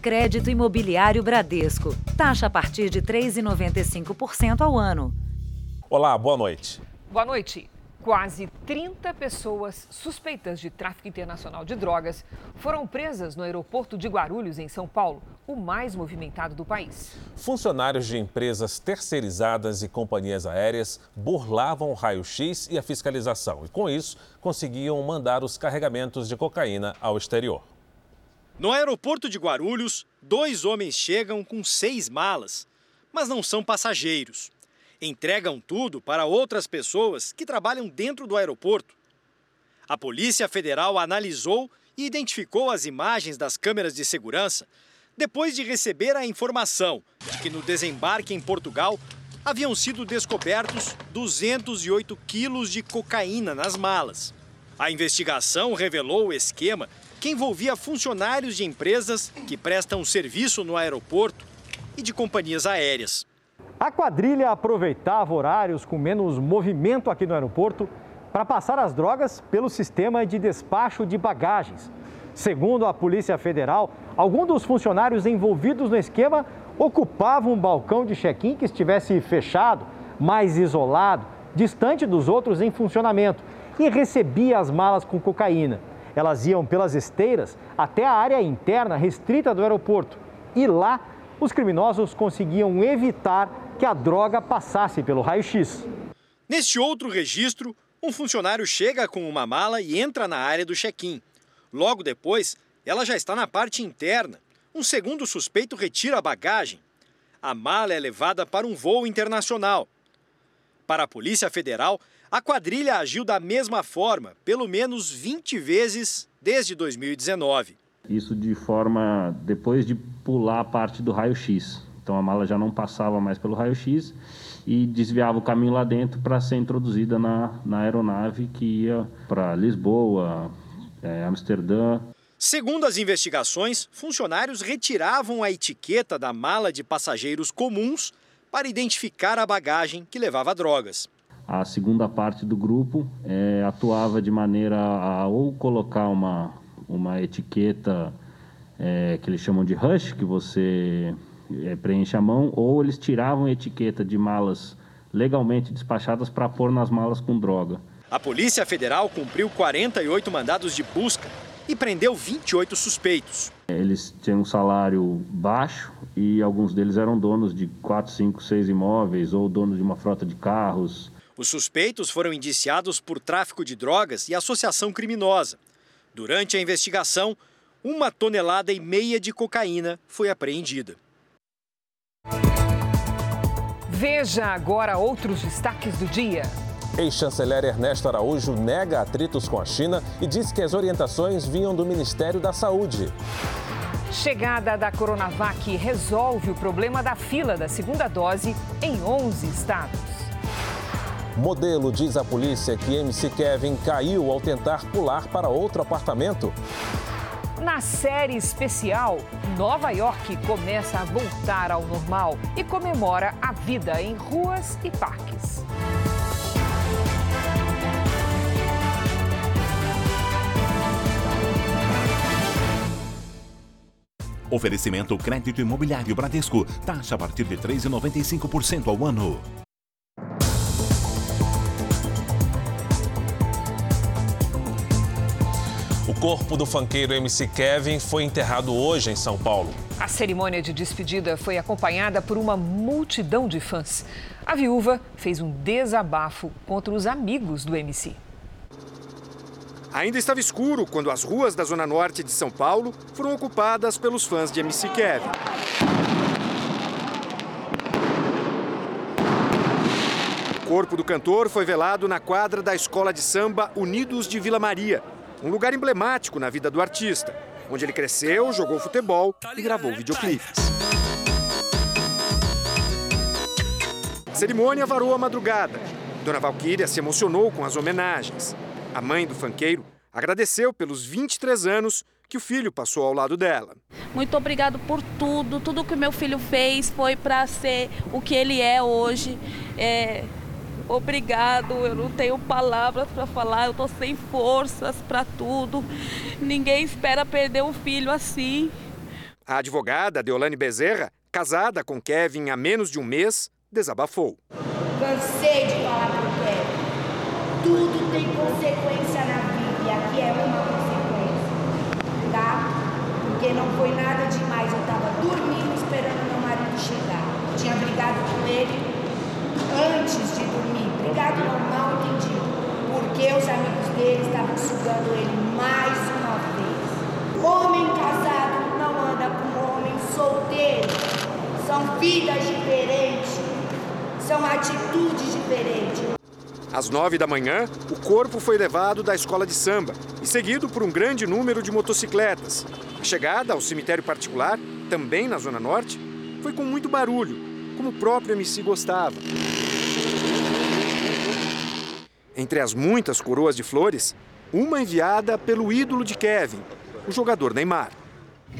Crédito Imobiliário Bradesco. Taxa a partir de 3,95% ao ano. Olá, boa noite. Boa noite. Quase 30 pessoas suspeitas de tráfico internacional de drogas foram presas no aeroporto de Guarulhos, em São Paulo, o mais movimentado do país. Funcionários de empresas terceirizadas e companhias aéreas burlavam o raio-x e a fiscalização e, com isso, conseguiam mandar os carregamentos de cocaína ao exterior. No aeroporto de Guarulhos, dois homens chegam com seis malas, mas não são passageiros entregam tudo para outras pessoas que trabalham dentro do aeroporto. A Polícia Federal analisou e identificou as imagens das câmeras de segurança depois de receber a informação de que no desembarque em Portugal haviam sido descobertos 208 quilos de cocaína nas malas. A investigação revelou o esquema que envolvia funcionários de empresas que prestam serviço no aeroporto e de companhias aéreas. A quadrilha aproveitava horários com menos movimento aqui no aeroporto para passar as drogas pelo sistema de despacho de bagagens. Segundo a Polícia Federal, alguns dos funcionários envolvidos no esquema ocupavam um balcão de check-in que estivesse fechado, mais isolado, distante dos outros em funcionamento e recebia as malas com cocaína. Elas iam pelas esteiras até a área interna restrita do aeroporto e lá os criminosos conseguiam evitar que a droga passasse pelo raio-x. Neste outro registro, um funcionário chega com uma mala e entra na área do check-in. Logo depois, ela já está na parte interna. Um segundo suspeito retira a bagagem. A mala é levada para um voo internacional. Para a Polícia Federal, a quadrilha agiu da mesma forma, pelo menos 20 vezes desde 2019. Isso de forma depois de pular a parte do raio-x. Então a mala já não passava mais pelo raio-x e desviava o caminho lá dentro para ser introduzida na, na aeronave que ia para Lisboa, é, Amsterdã. Segundo as investigações, funcionários retiravam a etiqueta da mala de passageiros comuns para identificar a bagagem que levava drogas. A segunda parte do grupo é, atuava de maneira a ou colocar uma, uma etiqueta é, que eles chamam de rush, que você é, preenche a mão, ou eles tiravam etiqueta de malas legalmente despachadas para pôr nas malas com droga. A Polícia Federal cumpriu 48 mandados de busca e prendeu 28 suspeitos. Eles tinham um salário baixo e alguns deles eram donos de 4, 5, 6 imóveis ou donos de uma frota de carros. Os suspeitos foram indiciados por tráfico de drogas e associação criminosa. Durante a investigação, uma tonelada e meia de cocaína foi apreendida. Veja agora outros destaques do dia. Ex-chanceler Ernesto Araújo nega atritos com a China e diz que as orientações vinham do Ministério da Saúde. Chegada da Coronavac resolve o problema da fila da segunda dose em 11 estados. Modelo diz à polícia que MC Kevin caiu ao tentar pular para outro apartamento. Na série especial, Nova York começa a voltar ao normal e comemora a vida em ruas e parques. Oferecimento crédito imobiliário Bradesco. Taxa a partir de 3,95% ao ano. Corpo do fanqueiro MC Kevin foi enterrado hoje em São Paulo. A cerimônia de despedida foi acompanhada por uma multidão de fãs. A viúva fez um desabafo contra os amigos do MC. Ainda estava escuro quando as ruas da zona norte de São Paulo foram ocupadas pelos fãs de MC Kevin. O corpo do cantor foi velado na quadra da escola de samba Unidos de Vila Maria, um lugar emblemático na vida do artista, onde ele cresceu, jogou futebol e gravou videoclipes. A cerimônia varou a madrugada. Dona Valquíria se emocionou com as homenagens. A mãe do fanqueiro agradeceu pelos 23 anos que o filho passou ao lado dela. Muito obrigado por tudo. Tudo que o meu filho fez foi para ser o que ele é hoje. É, obrigado, eu não tenho palavras para falar, eu tô sem forças para tudo. Ninguém espera perder um filho assim. A advogada Deolane Bezerra, casada com Kevin há menos de um mês, desabafou. Cansei de falar pro Kevin. Tudo tem consequência na vida e aqui é uma consequência, tá? Porque não foi nada demais. Eu tava dormindo esperando meu marido chegar. Tinha brigado com ele antes de Brigado não, mal entendi. Porque os amigos dele estavam sugando ele mais uma vez. Homem casado não anda com homem solteiro. São vidas diferentes. São atitudes diferentes. Às nove da manhã, o corpo foi levado da escola de samba e seguido por um grande número de motocicletas. A chegada ao cemitério particular, também na Zona Norte, foi com muito barulho, como o próprio MC gostava. Entre as muitas coroas de flores, uma enviada pelo ídolo de Kevin, o jogador Neymar.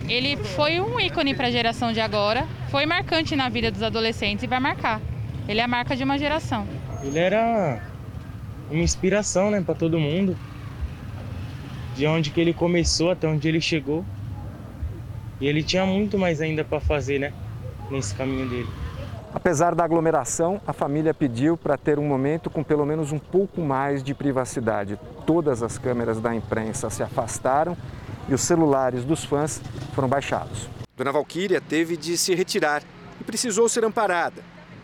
Ele foi um ícone para a geração de agora, foi marcante na vida dos adolescentes e vai marcar. Ele é a marca de uma geração. Ele era uma inspiração, né, para todo mundo. De onde que ele começou até onde ele chegou. E ele tinha muito mais ainda para fazer, né, nesse caminho dele. Apesar da aglomeração, a família pediu para ter um momento com pelo menos um pouco mais de privacidade. Todas as câmeras da imprensa se afastaram e os celulares dos fãs foram baixados. Dona Valquíria teve de se retirar e precisou ser amparada.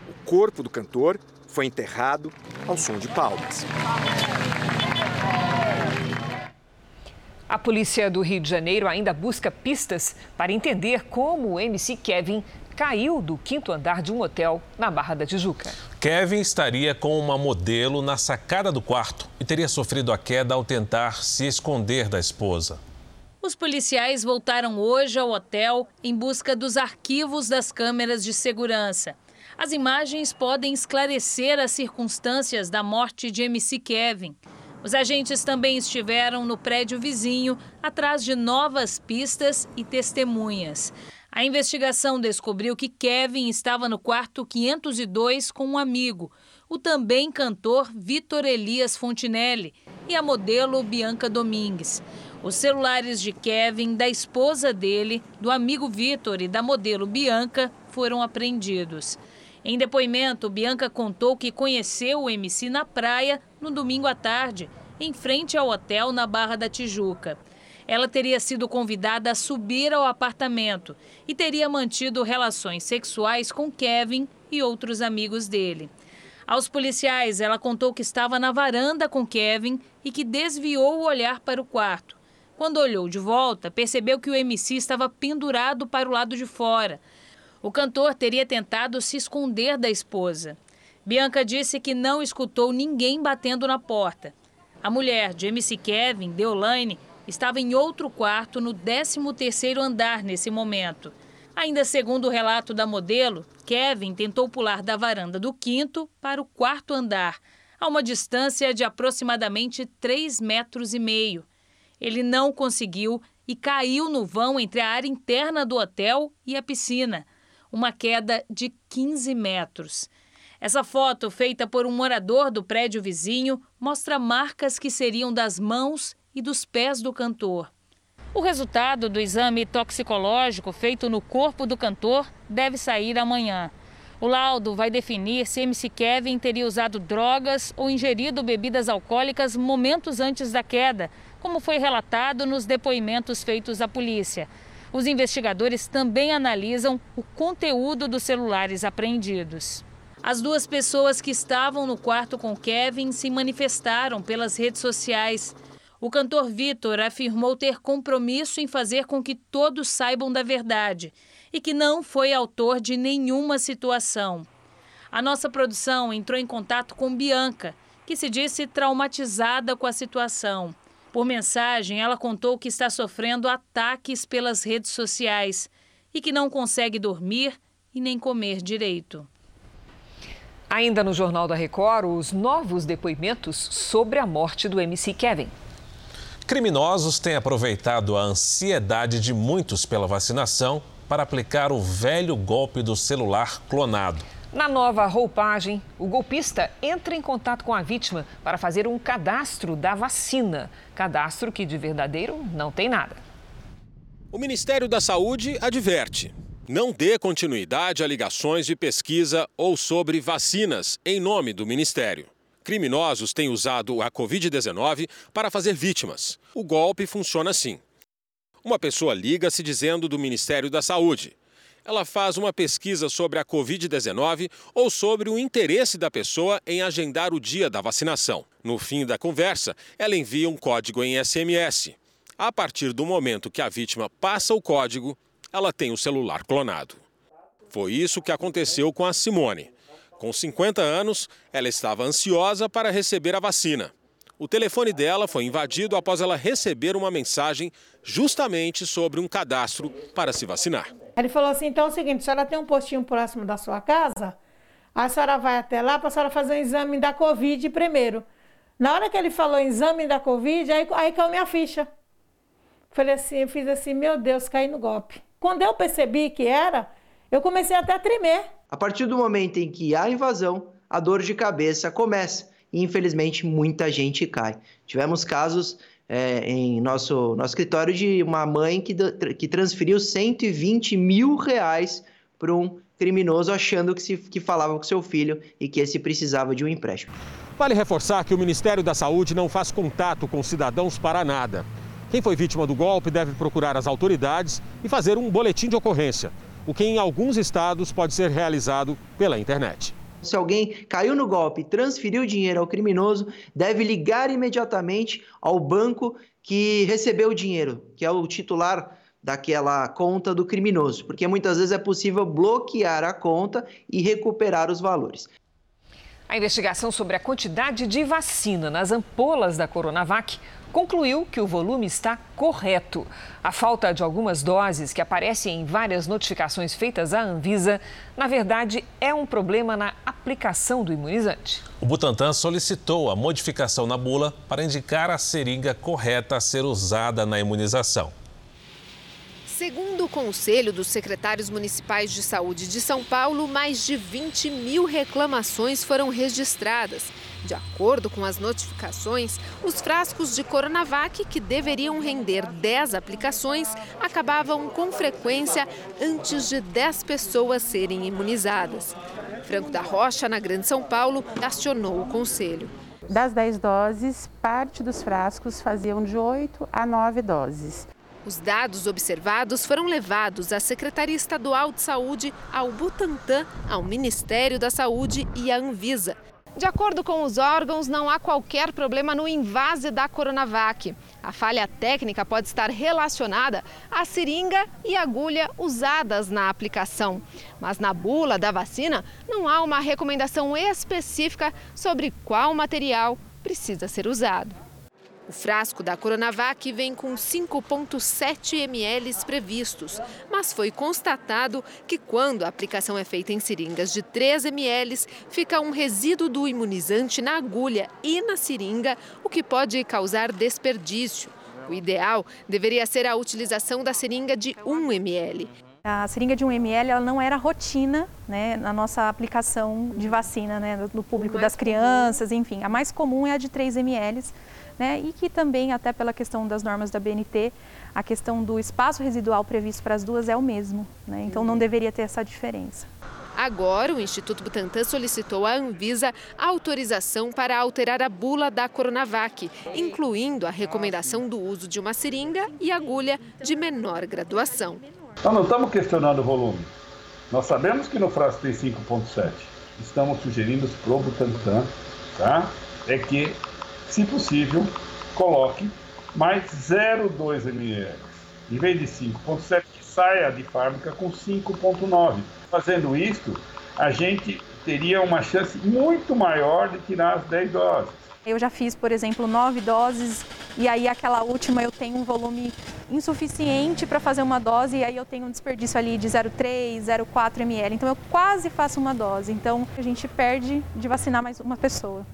O corpo do cantor foi enterrado ao som de palmas. A polícia do Rio de Janeiro ainda busca pistas para entender como o MC Kevin caiu do quinto andar de um hotel na Barra da Tijuca. Kevin estaria com uma modelo na sacada do quarto e teria sofrido a queda ao tentar se esconder da esposa. Os policiais voltaram hoje ao hotel em busca dos arquivos das câmeras de segurança. As imagens podem esclarecer as circunstâncias da morte de MC Kevin. Os agentes também estiveram no prédio vizinho, atrás de novas pistas e testemunhas. A investigação descobriu que Kevin estava no quarto 502 com um amigo, o também cantor Vitor Elias Fontinelli, e a modelo Bianca Domingues. Os celulares de Kevin, da esposa dele, do amigo Vitor e da modelo Bianca foram apreendidos. Em depoimento, Bianca contou que conheceu o MC na praia no domingo à tarde, em frente ao hotel na Barra da Tijuca. Ela teria sido convidada a subir ao apartamento e teria mantido relações sexuais com Kevin e outros amigos dele. Aos policiais, ela contou que estava na varanda com Kevin e que desviou o olhar para o quarto. Quando olhou de volta, percebeu que o MC estava pendurado para o lado de fora. O cantor teria tentado se esconder da esposa. Bianca disse que não escutou ninguém batendo na porta. A mulher de MC Kevin, Deolane, estava em outro quarto no 13º andar nesse momento. Ainda segundo o relato da modelo, Kevin tentou pular da varanda do quinto para o quarto andar, a uma distância de aproximadamente 3 metros e meio. Ele não conseguiu e caiu no vão entre a área interna do hotel e a piscina uma queda de 15 metros. Essa foto, feita por um morador do prédio vizinho, mostra marcas que seriam das mãos e dos pés do cantor. O resultado do exame toxicológico feito no corpo do cantor deve sair amanhã. O laudo vai definir se MC Kevin teria usado drogas ou ingerido bebidas alcoólicas momentos antes da queda, como foi relatado nos depoimentos feitos à polícia. Os investigadores também analisam o conteúdo dos celulares apreendidos. As duas pessoas que estavam no quarto com Kevin se manifestaram pelas redes sociais. O cantor Vitor afirmou ter compromisso em fazer com que todos saibam da verdade e que não foi autor de nenhuma situação. A nossa produção entrou em contato com Bianca, que se disse traumatizada com a situação. Por mensagem, ela contou que está sofrendo ataques pelas redes sociais e que não consegue dormir e nem comer direito. Ainda no Jornal da Record, os novos depoimentos sobre a morte do MC Kevin. Criminosos têm aproveitado a ansiedade de muitos pela vacinação para aplicar o velho golpe do celular clonado. Na nova roupagem, o golpista entra em contato com a vítima para fazer um cadastro da vacina. Cadastro que de verdadeiro não tem nada. O Ministério da Saúde adverte: não dê continuidade a ligações de pesquisa ou sobre vacinas em nome do Ministério. Criminosos têm usado a Covid-19 para fazer vítimas. O golpe funciona assim. Uma pessoa liga se dizendo do Ministério da Saúde. Ela faz uma pesquisa sobre a Covid-19 ou sobre o interesse da pessoa em agendar o dia da vacinação. No fim da conversa, ela envia um código em SMS. A partir do momento que a vítima passa o código, ela tem o celular clonado. Foi isso que aconteceu com a Simone. Com 50 anos, ela estava ansiosa para receber a vacina. O telefone dela foi invadido após ela receber uma mensagem justamente sobre um cadastro para se vacinar. Ele falou assim: então é o seguinte, a senhora tem um postinho próximo da sua casa, a senhora vai até lá para a senhora fazer um exame da Covid primeiro. Na hora que ele falou exame da Covid, aí, aí caiu minha ficha. Falei assim, fiz assim, meu Deus, caí no golpe. Quando eu percebi que era, eu comecei até a tremer. A partir do momento em que há invasão, a dor de cabeça começa. E infelizmente muita gente cai. Tivemos casos é, em nosso, nosso escritório de uma mãe que, que transferiu 120 mil reais para um criminoso achando que, se, que falava com seu filho e que esse precisava de um empréstimo. Vale reforçar que o Ministério da Saúde não faz contato com cidadãos para nada. Quem foi vítima do golpe deve procurar as autoridades e fazer um boletim de ocorrência, o que em alguns estados pode ser realizado pela internet. Se alguém caiu no golpe e transferiu dinheiro ao criminoso, deve ligar imediatamente ao banco que recebeu o dinheiro, que é o titular daquela conta do criminoso, porque muitas vezes é possível bloquear a conta e recuperar os valores. A investigação sobre a quantidade de vacina nas ampolas da Coronavac concluiu que o volume está correto. A falta de algumas doses que aparecem em várias notificações feitas à Anvisa, na verdade, é um problema na aplicação do imunizante. O Butantan solicitou a modificação na bula para indicar a seringa correta a ser usada na imunização. Segundo o Conselho dos Secretários Municipais de Saúde de São Paulo, mais de 20 mil reclamações foram registradas. De acordo com as notificações, os frascos de Coronavac, que deveriam render 10 aplicações, acabavam com frequência antes de 10 pessoas serem imunizadas. Franco da Rocha, na Grande São Paulo, acionou o Conselho. Das 10 doses, parte dos frascos faziam de 8 a 9 doses. Os dados observados foram levados à Secretaria Estadual de Saúde, ao Butantan, ao Ministério da Saúde e à Anvisa. De acordo com os órgãos, não há qualquer problema no invase da Coronavac. A falha técnica pode estar relacionada à seringa e agulha usadas na aplicação. Mas na bula da vacina não há uma recomendação específica sobre qual material precisa ser usado. O frasco da Coronavac vem com 5,7 ml previstos, mas foi constatado que quando a aplicação é feita em seringas de 3 ml, fica um resíduo do imunizante na agulha e na seringa, o que pode causar desperdício. O ideal deveria ser a utilização da seringa de 1 ml. A seringa de 1 ml ela não era rotina né, na nossa aplicação de vacina né, no público das crianças, enfim. A mais comum é a de 3 ml né? e que também, até pela questão das normas da BNT, a questão do espaço residual previsto para as duas é o mesmo. Né? Então não deveria ter essa diferença. Agora, o Instituto Butantan solicitou à Anvisa autorização para alterar a bula da Coronavac, incluindo a recomendação do uso de uma seringa e agulha de menor graduação. Nós não estamos questionando o volume. Nós sabemos que no frasco tem 5,7. Estamos sugerindo para o Butantan tá? é que se possível, coloque mais 0,2 ml. Em vez de 5,7, saia de fábrica com 5,9. Fazendo isto, a gente teria uma chance muito maior de tirar as 10 doses. Eu já fiz, por exemplo, 9 doses e aí aquela última eu tenho um volume insuficiente para fazer uma dose e aí eu tenho um desperdício ali de 0,3, 0,4 ml. Então eu quase faço uma dose. Então a gente perde de vacinar mais uma pessoa.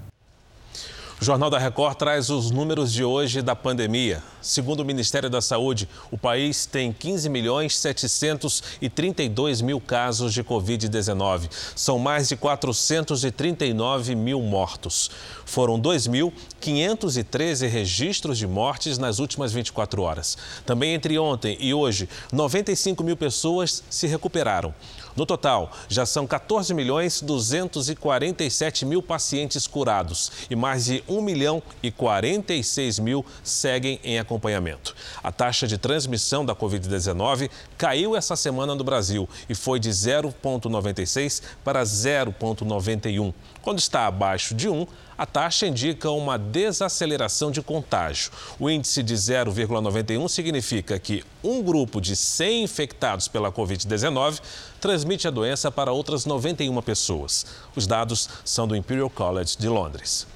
O Jornal da Record traz os números de hoje da pandemia. Segundo o Ministério da Saúde, o país tem 15 milhões 732 mil casos de Covid-19. São mais de 439 mil mortos. Foram 2.513 registros de mortes nas últimas 24 horas. Também entre ontem e hoje, 95 mil pessoas se recuperaram. No total, já são 14 milhões 247 mil pacientes curados e mais de 1 milhão e 46 mil seguem em acompanhamento. A taxa de transmissão da Covid-19 caiu essa semana no Brasil e foi de 0,96 para 0,91. Quando está abaixo de 1, a taxa indica uma desaceleração de contágio. O índice de 0,91 significa que um grupo de 100 infectados pela Covid-19 transmite a doença para outras 91 pessoas. Os dados são do Imperial College de Londres.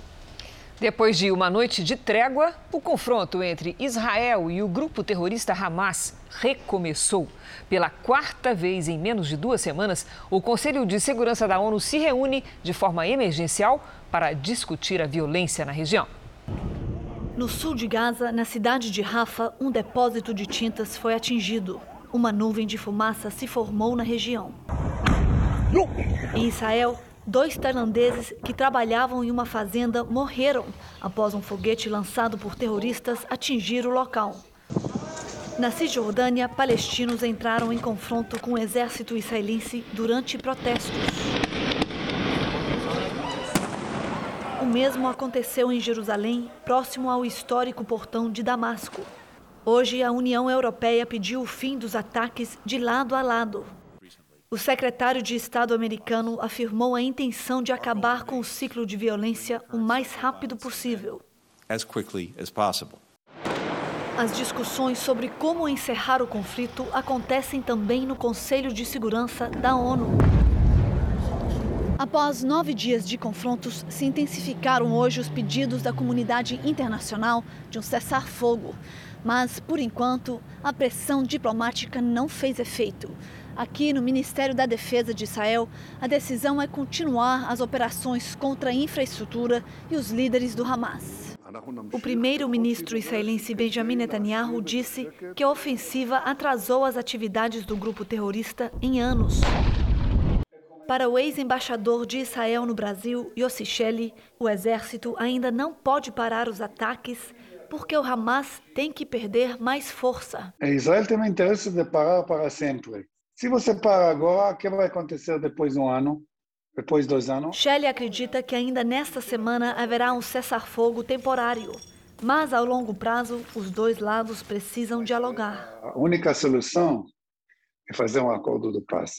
Depois de uma noite de trégua, o confronto entre Israel e o grupo terrorista Hamas recomeçou. Pela quarta vez em menos de duas semanas, o Conselho de Segurança da ONU se reúne de forma emergencial para discutir a violência na região. No sul de Gaza, na cidade de Rafa, um depósito de tintas foi atingido. Uma nuvem de fumaça se formou na região. Em Israel, Dois tailandeses que trabalhavam em uma fazenda morreram após um foguete lançado por terroristas atingir o local. Na Cisjordânia, palestinos entraram em confronto com o exército israelense durante protestos. O mesmo aconteceu em Jerusalém, próximo ao histórico portão de Damasco. Hoje, a União Europeia pediu o fim dos ataques de lado a lado. O secretário de Estado americano afirmou a intenção de acabar com o ciclo de violência o mais rápido possível. As discussões sobre como encerrar o conflito acontecem também no Conselho de Segurança da ONU. Após nove dias de confrontos, se intensificaram hoje os pedidos da comunidade internacional de um cessar-fogo. Mas, por enquanto, a pressão diplomática não fez efeito. Aqui no Ministério da Defesa de Israel, a decisão é continuar as operações contra a infraestrutura e os líderes do Hamas. O primeiro-ministro israelense Benjamin Netanyahu disse que a ofensiva atrasou as atividades do grupo terrorista em anos. Para o ex-embaixador de Israel no Brasil, Yossi Shelley, o exército ainda não pode parar os ataques porque o Hamas tem que perder mais força. Israel tem o interesse de parar para sempre. Se você parar agora, o que vai acontecer depois de um ano? Depois de dois anos? Shelley acredita que ainda nesta semana haverá um cessar-fogo temporário. Mas, ao longo prazo, os dois lados precisam dialogar. A única solução é fazer um acordo de paz.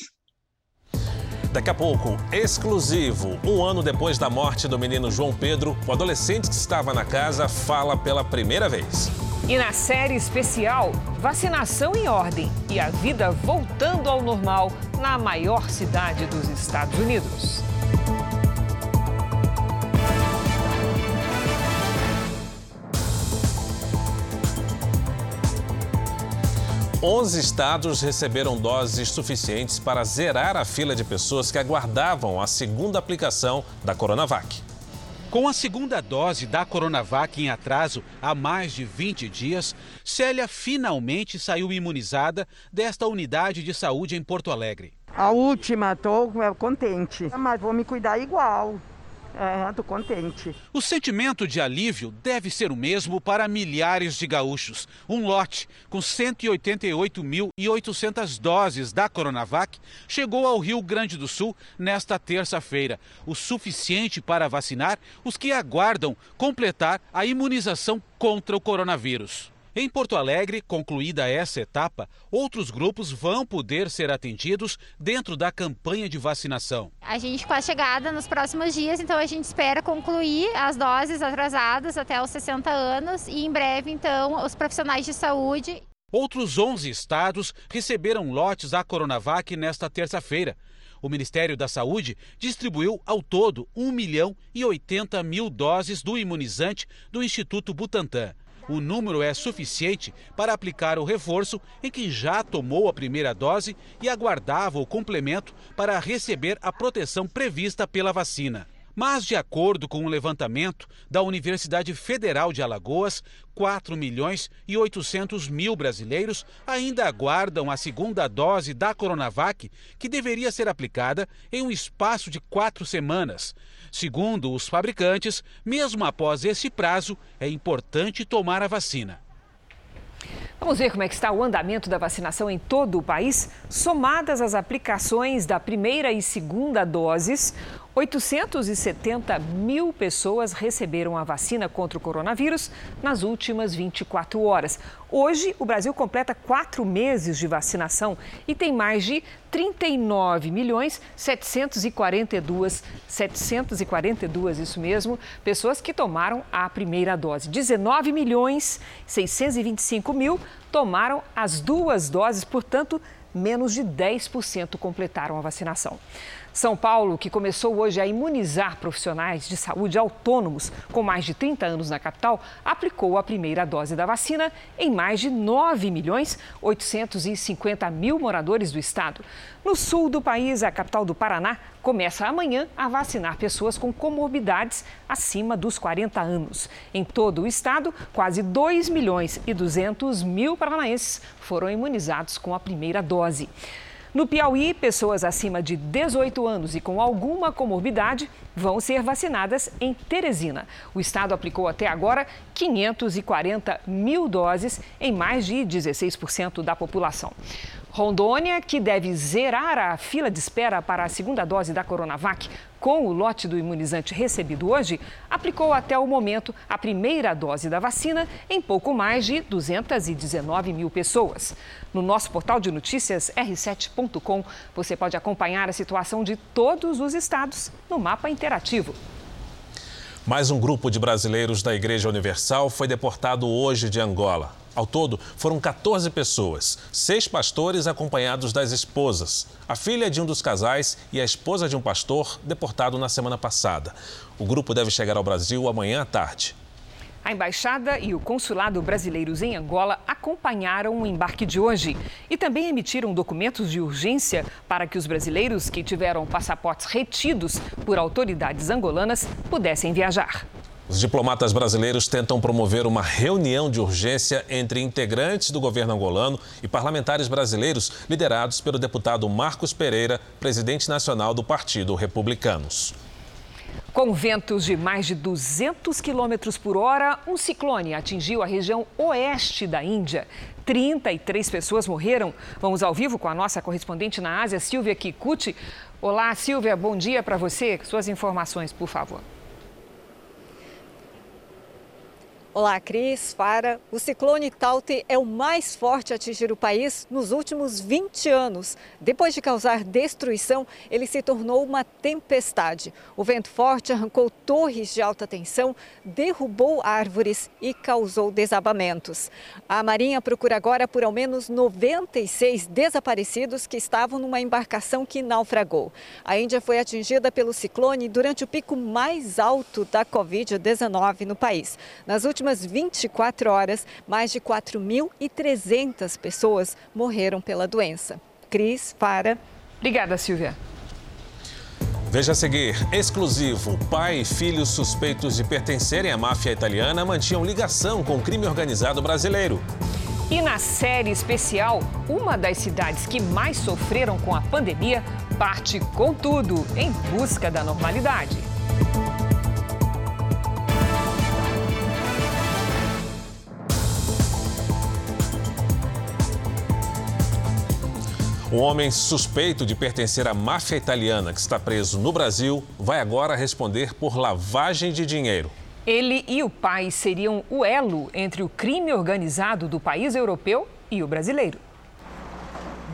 Daqui a pouco, exclusivo. Um ano depois da morte do menino João Pedro, o adolescente que estava na casa fala pela primeira vez. E na série especial, vacinação em ordem e a vida voltando ao normal na maior cidade dos Estados Unidos. Onze estados receberam doses suficientes para zerar a fila de pessoas que aguardavam a segunda aplicação da Coronavac. Com a segunda dose da Coronavac em atraso há mais de 20 dias, Célia finalmente saiu imunizada desta unidade de saúde em Porto Alegre. A última, estou contente, mas vou me cuidar igual. É, tô contente. O sentimento de alívio deve ser o mesmo para milhares de gaúchos. Um lote com 188.800 doses da Coronavac chegou ao Rio Grande do Sul nesta terça-feira, o suficiente para vacinar os que aguardam completar a imunização contra o coronavírus. Em Porto Alegre, concluída essa etapa, outros grupos vão poder ser atendidos dentro da campanha de vacinação. A gente com a chegada nos próximos dias, então a gente espera concluir as doses atrasadas até os 60 anos e em breve, então, os profissionais de saúde. Outros 11 estados receberam lotes da Coronavac nesta terça-feira. O Ministério da Saúde distribuiu ao todo 1 milhão e 80 mil doses do imunizante do Instituto Butantan o número é suficiente para aplicar o reforço em quem já tomou a primeira dose e aguardava o complemento para receber a proteção prevista pela vacina. Mas, de acordo com um levantamento da Universidade Federal de Alagoas, 4 milhões e 800 mil brasileiros ainda aguardam a segunda dose da Coronavac, que deveria ser aplicada em um espaço de quatro semanas. Segundo os fabricantes, mesmo após esse prazo, é importante tomar a vacina. Vamos ver como é que está o andamento da vacinação em todo o país. Somadas as aplicações da primeira e segunda doses, 870 mil pessoas receberam a vacina contra o coronavírus nas últimas 24 horas. Hoje, o Brasil completa quatro meses de vacinação e tem mais de 39 milhões 742, 742, isso mesmo, pessoas que tomaram a primeira dose. 19 milhões 625 mil tomaram as duas doses, portanto, menos de 10% completaram a vacinação. São Paulo, que começou hoje a imunizar profissionais de saúde autônomos com mais de 30 anos na capital, aplicou a primeira dose da vacina em mais de 9 milhões 850 mil moradores do estado. No sul do país, a capital do Paraná começa amanhã a vacinar pessoas com comorbidades acima dos 40 anos. Em todo o estado, quase 2 milhões e 200 mil paranaenses foram imunizados com a primeira dose. No Piauí, pessoas acima de 18 anos e com alguma comorbidade vão ser vacinadas em Teresina. O estado aplicou até agora 540 mil doses em mais de 16% da população. Rondônia, que deve zerar a fila de espera para a segunda dose da Coronavac com o lote do imunizante recebido hoje, aplicou até o momento a primeira dose da vacina em pouco mais de 219 mil pessoas. No nosso portal de notícias r7.com, você pode acompanhar a situação de todos os estados no mapa interativo. Mais um grupo de brasileiros da Igreja Universal foi deportado hoje de Angola. Ao todo, foram 14 pessoas, seis pastores acompanhados das esposas, a filha de um dos casais e a esposa de um pastor deportado na semana passada. O grupo deve chegar ao Brasil amanhã à tarde. A embaixada e o consulado brasileiros em Angola acompanharam o embarque de hoje e também emitiram documentos de urgência para que os brasileiros que tiveram passaportes retidos por autoridades angolanas pudessem viajar. Os diplomatas brasileiros tentam promover uma reunião de urgência entre integrantes do governo angolano e parlamentares brasileiros liderados pelo deputado Marcos Pereira, presidente nacional do Partido Republicanos. Com ventos de mais de 200 quilômetros por hora, um ciclone atingiu a região oeste da Índia. 33 pessoas morreram. Vamos ao vivo com a nossa correspondente na Ásia, Silvia Kikuchi. Olá, Silvia, bom dia para você. Suas informações, por favor. Olá, Cris, para. O ciclone Taute é o mais forte a atingir o país nos últimos 20 anos. Depois de causar destruição, ele se tornou uma tempestade. O vento forte arrancou torres de alta tensão, derrubou árvores e causou desabamentos. A Marinha procura agora por ao menos 96 desaparecidos que estavam numa embarcação que naufragou. A Índia foi atingida pelo ciclone durante o pico mais alto da Covid-19 no país. Nas últimas últimas 24 horas, mais de 4.300 pessoas morreram pela doença. Cris, para. Obrigada, Silvia. Veja a seguir, exclusivo. Pai e filhos suspeitos de pertencerem à máfia italiana mantinham ligação com o crime organizado brasileiro. E na série especial, uma das cidades que mais sofreram com a pandemia parte com tudo em busca da normalidade. Um homem suspeito de pertencer à máfia italiana que está preso no Brasil vai agora responder por lavagem de dinheiro. Ele e o pai seriam o elo entre o crime organizado do país europeu e o brasileiro.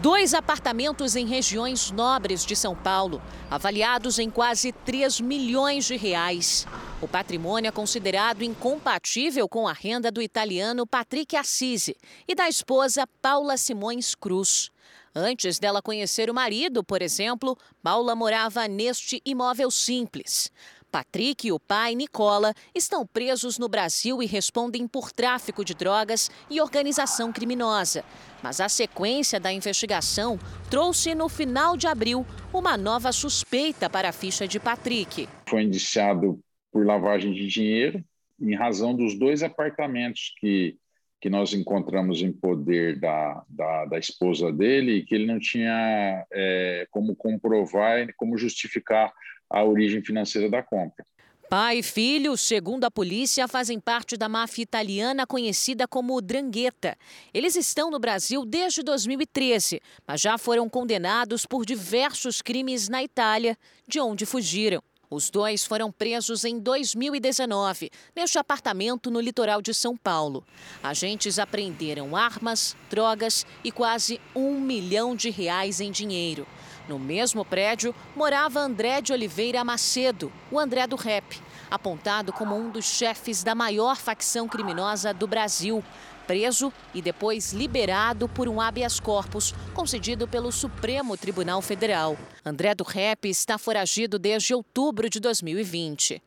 Dois apartamentos em regiões nobres de São Paulo, avaliados em quase 3 milhões de reais. O patrimônio é considerado incompatível com a renda do italiano Patrick Assisi e da esposa Paula Simões Cruz. Antes dela conhecer o marido, por exemplo, Paula morava neste imóvel simples. Patrick e o pai, Nicola, estão presos no Brasil e respondem por tráfico de drogas e organização criminosa. Mas a sequência da investigação trouxe no final de abril uma nova suspeita para a ficha de Patrick. Foi indiciado por lavagem de dinheiro em razão dos dois apartamentos que, que nós encontramos em poder da, da, da esposa dele e que ele não tinha é, como comprovar, como justificar a origem financeira da compra. Pai e filho, segundo a polícia, fazem parte da máfia italiana conhecida como Drangheta. Eles estão no Brasil desde 2013, mas já foram condenados por diversos crimes na Itália, de onde fugiram. Os dois foram presos em 2019, neste apartamento no litoral de São Paulo. Agentes apreenderam armas, drogas e quase um milhão de reais em dinheiro. No mesmo prédio morava André de Oliveira Macedo, o André do Rap, apontado como um dos chefes da maior facção criminosa do Brasil, preso e depois liberado por um habeas corpus concedido pelo Supremo Tribunal Federal. André do Rep está foragido desde outubro de 2020.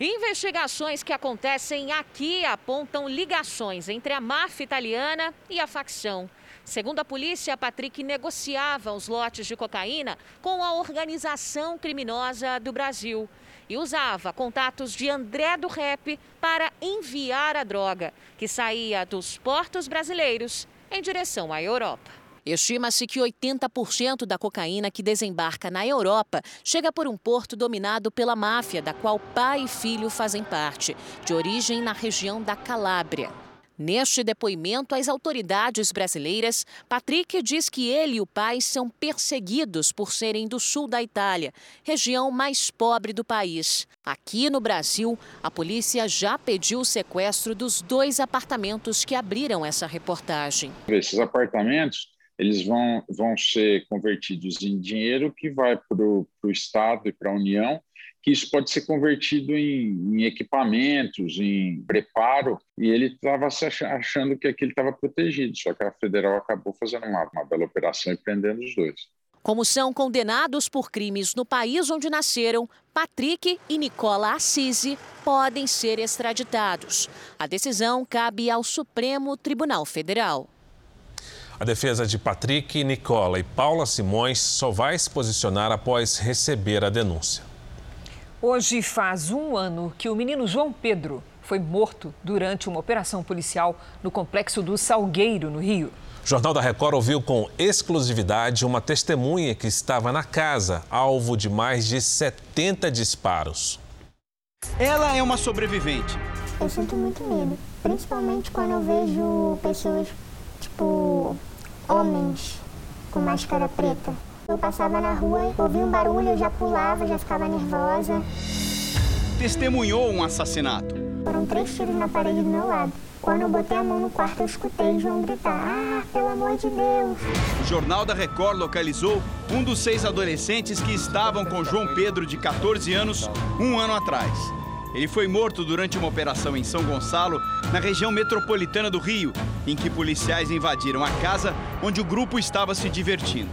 Investigações que acontecem aqui apontam ligações entre a máfia italiana e a facção. Segundo a polícia, Patrick negociava os lotes de cocaína com a organização criminosa do Brasil e usava contatos de André do Rep para enviar a droga, que saía dos portos brasileiros em direção à Europa. Estima-se que 80% da cocaína que desembarca na Europa chega por um porto dominado pela máfia, da qual pai e filho fazem parte, de origem na região da Calábria. Neste depoimento às autoridades brasileiras, Patrick diz que ele e o pai são perseguidos por serem do sul da Itália, região mais pobre do país. Aqui no Brasil, a polícia já pediu o sequestro dos dois apartamentos que abriram essa reportagem. Esses apartamentos eles vão, vão ser convertidos em dinheiro que vai para o Estado e para a União que isso pode ser convertido em, em equipamentos, em preparo, e ele estava achando que aquilo estava protegido, só que a federal acabou fazendo uma, uma bela operação e prendendo os dois. Como são condenados por crimes no país onde nasceram, Patrick e Nicola Assisi podem ser extraditados. A decisão cabe ao Supremo Tribunal Federal. A defesa de Patrick, Nicola e Paula Simões só vai se posicionar após receber a denúncia. Hoje faz um ano que o menino João Pedro foi morto durante uma operação policial no complexo do Salgueiro, no Rio. O Jornal da Record ouviu com exclusividade uma testemunha que estava na casa, alvo de mais de 70 disparos. Ela é uma sobrevivente. Eu sinto muito medo, principalmente quando eu vejo pessoas, tipo, homens com máscara preta. Eu passava na rua, ouvia um barulho, eu já pulava, já ficava nervosa. Testemunhou um assassinato. Foram três tiros na parede do meu lado. Quando eu botei a mão no quarto, eu escutei João gritar: Ah, pelo amor de Deus! O Jornal da Record localizou um dos seis adolescentes que estavam com João Pedro, de 14 anos, um ano atrás. Ele foi morto durante uma operação em São Gonçalo, na região metropolitana do Rio, em que policiais invadiram a casa onde o grupo estava se divertindo.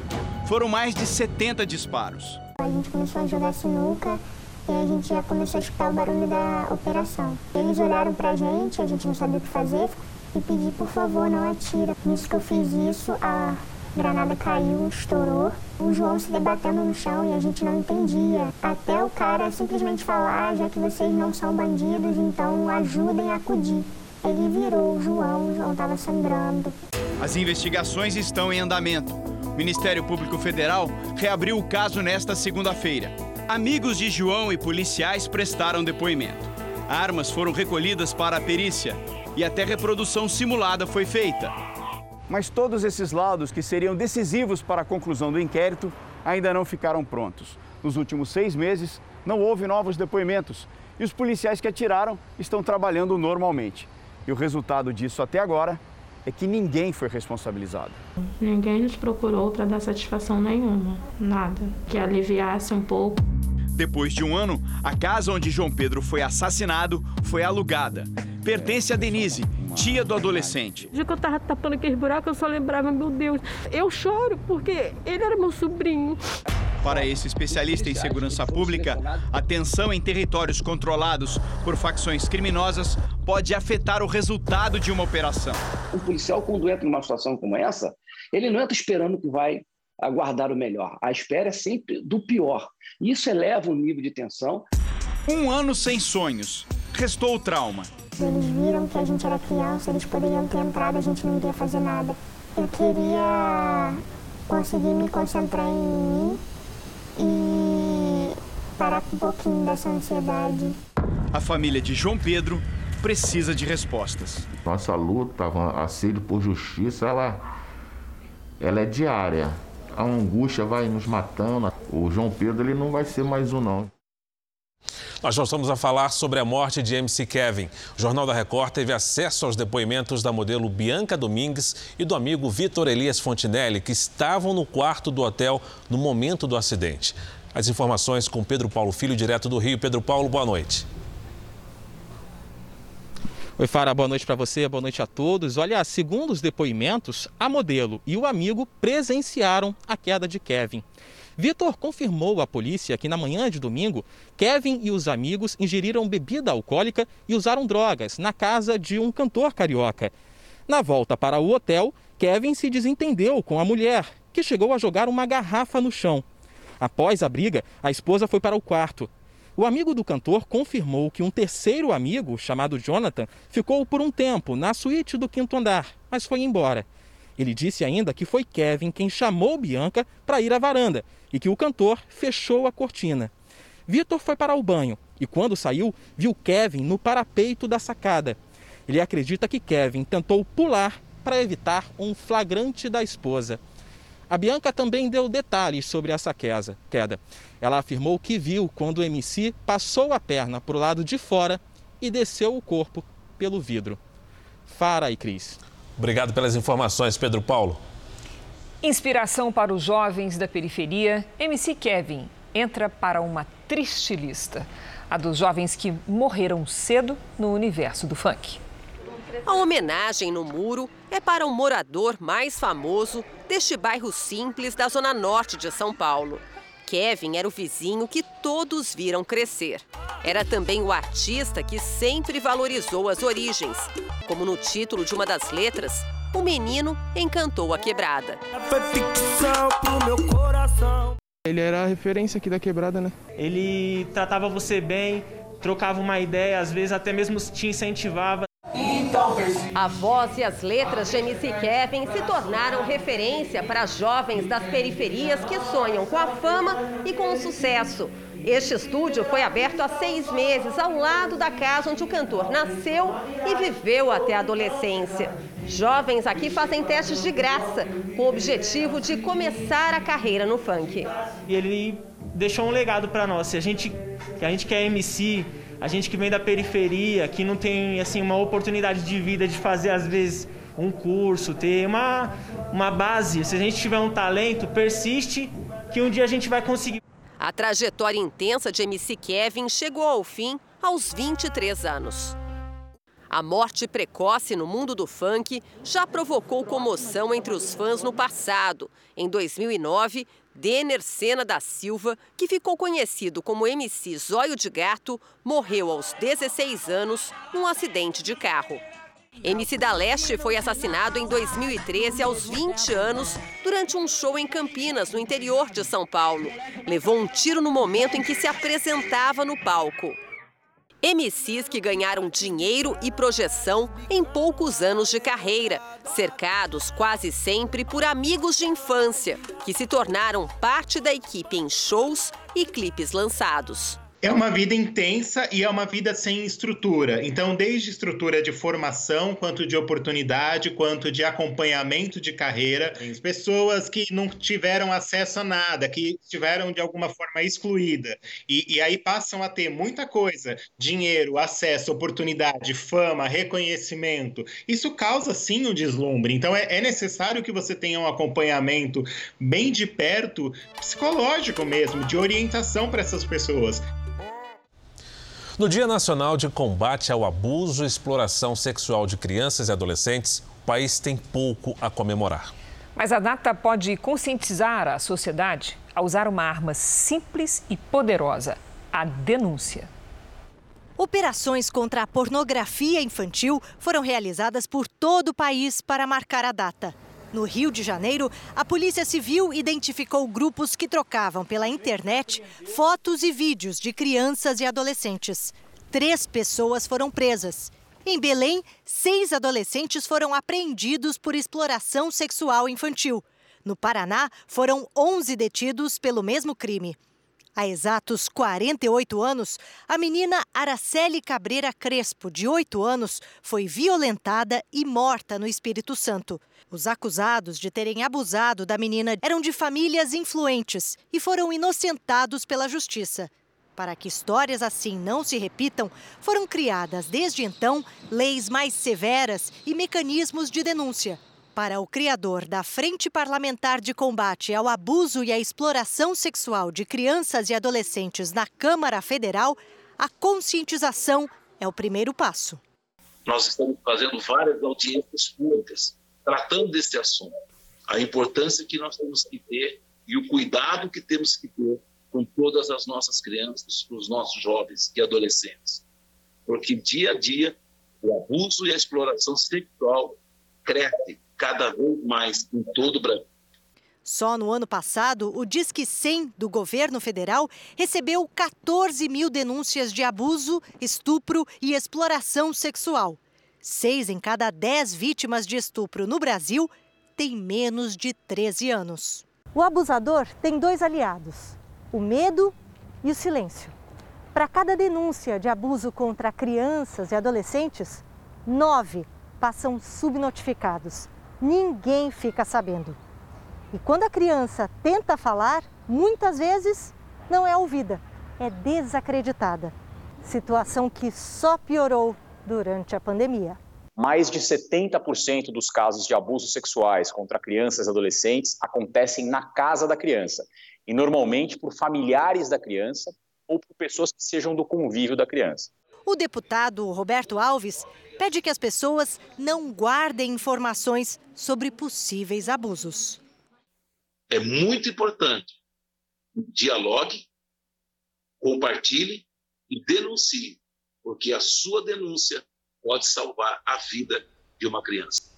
Foram mais de 70 disparos. A gente começou a jogar sinuca e a gente já começou a escutar o barulho da operação. Eles olharam pra gente, a gente não sabia o que fazer e pedi, por favor, não atira. Nisso que eu fiz isso, a granada caiu, estourou. O João se debatendo no chão e a gente não entendia. Até o cara simplesmente falar, já que vocês não são bandidos, então ajudem a acudir. Ele virou João, João estava sangrando. As investigações estão em andamento. O Ministério Público Federal reabriu o caso nesta segunda-feira. Amigos de João e policiais prestaram depoimento. Armas foram recolhidas para a perícia e até reprodução simulada foi feita. Mas todos esses laudos, que seriam decisivos para a conclusão do inquérito, ainda não ficaram prontos. Nos últimos seis meses, não houve novos depoimentos e os policiais que atiraram estão trabalhando normalmente. E o resultado disso até agora é que ninguém foi responsabilizado. Ninguém nos procurou para dar satisfação nenhuma, nada, que aliviasse um pouco. Depois de um ano, a casa onde João Pedro foi assassinado foi alugada. Pertence a Denise, tia do adolescente. De que eu tava tapando aquele buraco, eu só lembrava, meu Deus, eu choro porque ele era meu sobrinho. Para esse especialista em segurança pública, a tensão em territórios controlados por facções criminosas pode afetar o resultado de uma operação. Um policial, quando entra numa situação como essa, ele não entra esperando que vai aguardar o melhor. A espera é sempre do pior. Isso eleva o nível de tensão. Um ano sem sonhos. Restou o trauma. Eles viram que a gente era criança, eles poderiam ter entrado, a gente não iria fazer nada. Eu queria conseguir me concentrar em mim e parar um pouquinho dessa ansiedade. A família de João Pedro precisa de respostas. Nossa luta, a sede por justiça, ela, ela é diária. A angústia vai nos matando. O João Pedro ele não vai ser mais um, não. Nós voltamos a falar sobre a morte de MC Kevin. O Jornal da Record teve acesso aos depoimentos da modelo Bianca Domingues e do amigo Vitor Elias Fontinelli, que estavam no quarto do hotel no momento do acidente. As informações com Pedro Paulo Filho, direto do Rio. Pedro Paulo, boa noite. Oi, Fara, boa noite para você, boa noite a todos. Olha, segundo os depoimentos, a modelo e o amigo presenciaram a queda de Kevin. Vitor confirmou à polícia que na manhã de domingo, Kevin e os amigos ingeriram bebida alcoólica e usaram drogas na casa de um cantor carioca. Na volta para o hotel, Kevin se desentendeu com a mulher, que chegou a jogar uma garrafa no chão. Após a briga, a esposa foi para o quarto. O amigo do cantor confirmou que um terceiro amigo, chamado Jonathan, ficou por um tempo na suíte do quinto andar, mas foi embora. Ele disse ainda que foi Kevin quem chamou Bianca para ir à varanda e que o cantor fechou a cortina. Vitor foi para o banho e, quando saiu, viu Kevin no parapeito da sacada. Ele acredita que Kevin tentou pular para evitar um flagrante da esposa. A Bianca também deu detalhes sobre essa queda. Ela afirmou que viu quando o MC passou a perna para o lado de fora e desceu o corpo pelo vidro. Fara e Cris. Obrigado pelas informações, Pedro Paulo. Inspiração para os jovens da periferia, MC Kevin entra para uma triste lista. A dos jovens que morreram cedo no universo do funk. A homenagem no muro é para o morador mais famoso deste bairro simples da zona norte de São Paulo. Kevin era o vizinho que todos viram crescer. Era também o artista que sempre valorizou as origens. Como no título de uma das letras, o menino encantou a quebrada. Ele era a referência aqui da quebrada, né? Ele tratava você bem, trocava uma ideia, às vezes até mesmo te incentivava. A voz e as letras de MC Kevin se tornaram referência para jovens das periferias que sonham com a fama e com o sucesso. Este estúdio foi aberto há seis meses ao lado da casa onde o cantor nasceu e viveu até a adolescência. Jovens aqui fazem testes de graça, com o objetivo de começar a carreira no funk. Ele deixou um legado para nós. Se a gente, a gente quer MC, a gente que vem da periferia, que não tem assim uma oportunidade de vida de fazer às vezes um curso, ter uma, uma base. Se a gente tiver um talento, persiste que um dia a gente vai conseguir. A trajetória intensa de MC Kevin chegou ao fim aos 23 anos. A morte precoce no mundo do funk já provocou comoção entre os fãs no passado. Em 2009, Denner Sena da Silva, que ficou conhecido como MC Zóio de Gato, morreu aos 16 anos num acidente de carro. MC da Leste foi assassinado em 2013 aos 20 anos durante um show em Campinas, no interior de São Paulo. Levou um tiro no momento em que se apresentava no palco. MCs que ganharam dinheiro e projeção em poucos anos de carreira, cercados quase sempre por amigos de infância, que se tornaram parte da equipe em shows e clipes lançados. É uma vida intensa e é uma vida sem estrutura. Então, desde estrutura de formação, quanto de oportunidade, quanto de acompanhamento de carreira, pessoas que não tiveram acesso a nada, que estiveram de alguma forma excluída. E, e aí passam a ter muita coisa: dinheiro, acesso, oportunidade, fama, reconhecimento. Isso causa sim um deslumbre. Então, é, é necessário que você tenha um acompanhamento bem de perto, psicológico mesmo, de orientação para essas pessoas. No Dia Nacional de Combate ao Abuso e Exploração Sexual de Crianças e Adolescentes, o país tem pouco a comemorar. Mas a data pode conscientizar a sociedade a usar uma arma simples e poderosa: a denúncia. Operações contra a pornografia infantil foram realizadas por todo o país para marcar a data. No Rio de Janeiro, a Polícia Civil identificou grupos que trocavam pela internet fotos e vídeos de crianças e adolescentes. Três pessoas foram presas. Em Belém, seis adolescentes foram apreendidos por exploração sexual infantil. No Paraná, foram 11 detidos pelo mesmo crime. Há exatos 48 anos, a menina Araceli Cabreira Crespo, de 8 anos, foi violentada e morta no Espírito Santo. Os acusados de terem abusado da menina eram de famílias influentes e foram inocentados pela justiça. Para que histórias assim não se repitam, foram criadas desde então leis mais severas e mecanismos de denúncia. Para o criador da Frente Parlamentar de Combate ao Abuso e à Exploração Sexual de Crianças e Adolescentes na Câmara Federal, a conscientização é o primeiro passo. Nós estamos fazendo várias audiências públicas tratando desse assunto. A importância que nós temos que ter e o cuidado que temos que ter com todas as nossas crianças, os nossos jovens e adolescentes. Porque dia a dia o abuso e a exploração sexual cresce cada vez mais em todo o Brasil. Só no ano passado, o Disque 100 do governo federal recebeu 14 mil denúncias de abuso, estupro e exploração sexual. Seis em cada dez vítimas de estupro no Brasil têm menos de 13 anos. O abusador tem dois aliados: o medo e o silêncio. Para cada denúncia de abuso contra crianças e adolescentes, nove passam subnotificados ninguém fica sabendo. E quando a criança tenta falar, muitas vezes não é ouvida, é desacreditada. Situação que só piorou durante a pandemia. Mais de 70% dos casos de abusos sexuais contra crianças e adolescentes acontecem na casa da criança e normalmente por familiares da criança ou por pessoas que sejam do convívio da criança. O deputado Roberto Alves pede que as pessoas não guardem informações sobre possíveis abusos. É muito importante. Dialogue, compartilhe e denuncie, porque a sua denúncia pode salvar a vida de uma criança.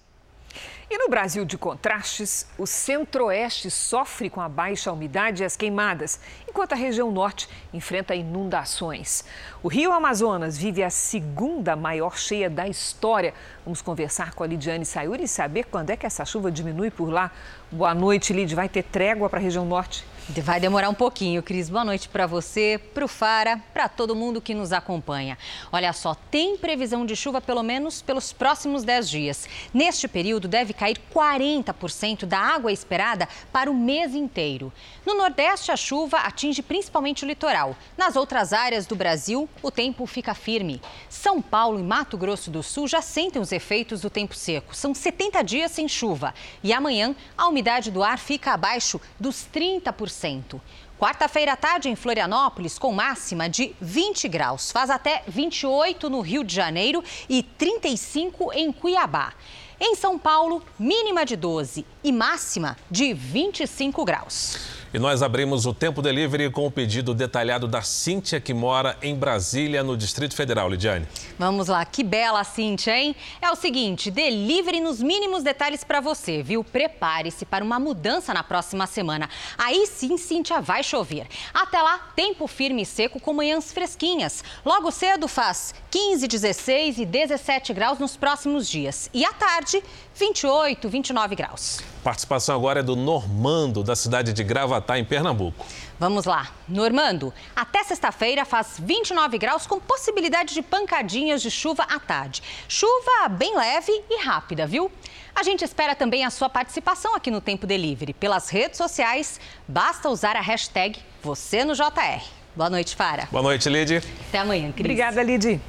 E no Brasil de contrastes, o centro-oeste sofre com a baixa umidade e as queimadas, enquanto a região norte enfrenta inundações. O rio Amazonas vive a segunda maior cheia da história. Vamos conversar com a Lidiane Sayuri e saber quando é que essa chuva diminui por lá. Boa noite, Lid. Vai ter trégua para a região norte? Vai demorar um pouquinho, Cris. Boa noite para você, para o Fara, para todo mundo que nos acompanha. Olha só, tem previsão de chuva pelo menos pelos próximos 10 dias. Neste período, deve cair 40% da água esperada para o mês inteiro. No Nordeste, a chuva atinge principalmente o litoral. Nas outras áreas do Brasil, o tempo fica firme. São Paulo e Mato Grosso do Sul já sentem os efeitos do tempo seco. São 70 dias sem chuva. E amanhã, a umidade do ar fica abaixo dos 30%. Quarta-feira à tarde em Florianópolis, com máxima de 20 graus. Faz até 28 no Rio de Janeiro e 35 em Cuiabá. Em São Paulo, mínima de 12 e máxima de 25 graus. E nós abrimos o Tempo Delivery com o pedido detalhado da Cíntia, que mora em Brasília, no Distrito Federal, Lidiane. Vamos lá, que bela Cíntia, hein? É o seguinte, delivery nos mínimos detalhes para você, viu? Prepare-se para uma mudança na próxima semana. Aí sim, Cíntia, vai chover. Até lá, tempo firme e seco com manhãs fresquinhas. Logo cedo faz 15, 16 e 17 graus nos próximos dias. E à tarde, 28, 29 graus. Participação agora é do Normando, da cidade de Gravatá, em Pernambuco. Vamos lá. Normando, até sexta-feira faz 29 graus com possibilidade de pancadinhas de chuva à tarde. Chuva bem leve e rápida, viu? A gente espera também a sua participação aqui no Tempo Delivery. Pelas redes sociais, basta usar a hashtag você no JR. Boa noite, Fara. Boa noite, Lid. Até amanhã, Cris. Obrigada, Lid.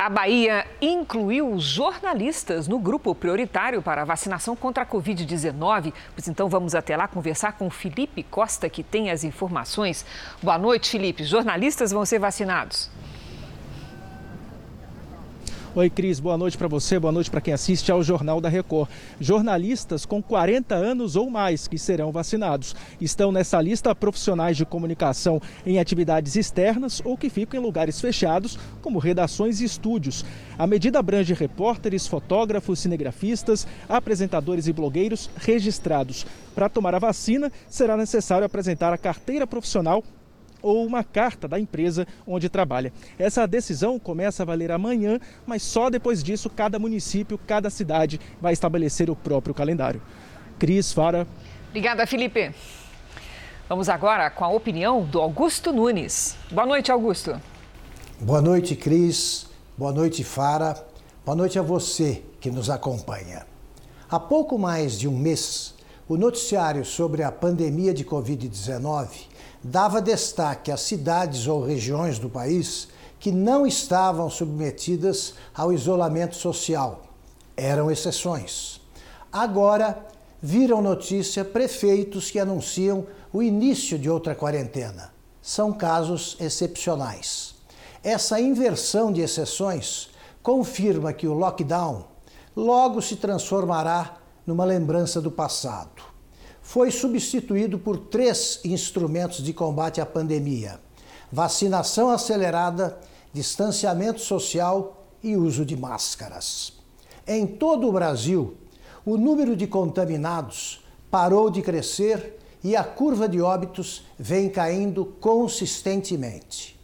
A Bahia incluiu jornalistas no grupo prioritário para a vacinação contra a Covid-19. Pois então vamos até lá conversar com Felipe Costa, que tem as informações. Boa noite, Felipe. Jornalistas vão ser vacinados. Oi, Cris, boa noite para você, boa noite para quem assiste ao Jornal da Record. Jornalistas com 40 anos ou mais que serão vacinados. Estão nessa lista profissionais de comunicação em atividades externas ou que ficam em lugares fechados, como redações e estúdios. A medida abrange repórteres, fotógrafos, cinegrafistas, apresentadores e blogueiros registrados. Para tomar a vacina, será necessário apresentar a carteira profissional ou uma carta da empresa onde trabalha. Essa decisão começa a valer amanhã, mas só depois disso cada município, cada cidade vai estabelecer o próprio calendário. Cris, Fara. Obrigada, Felipe. Vamos agora com a opinião do Augusto Nunes. Boa noite, Augusto. Boa noite, Cris. Boa noite, Fara. Boa noite a você que nos acompanha. Há pouco mais de um mês, o noticiário sobre a pandemia de Covid-19 dava destaque às cidades ou regiões do país que não estavam submetidas ao isolamento social. Eram exceções. Agora, viram notícia prefeitos que anunciam o início de outra quarentena. São casos excepcionais. Essa inversão de exceções confirma que o lockdown logo se transformará numa lembrança do passado foi substituído por três instrumentos de combate à pandemia: vacinação acelerada, distanciamento social e uso de máscaras. Em todo o Brasil, o número de contaminados parou de crescer e a curva de óbitos vem caindo consistentemente.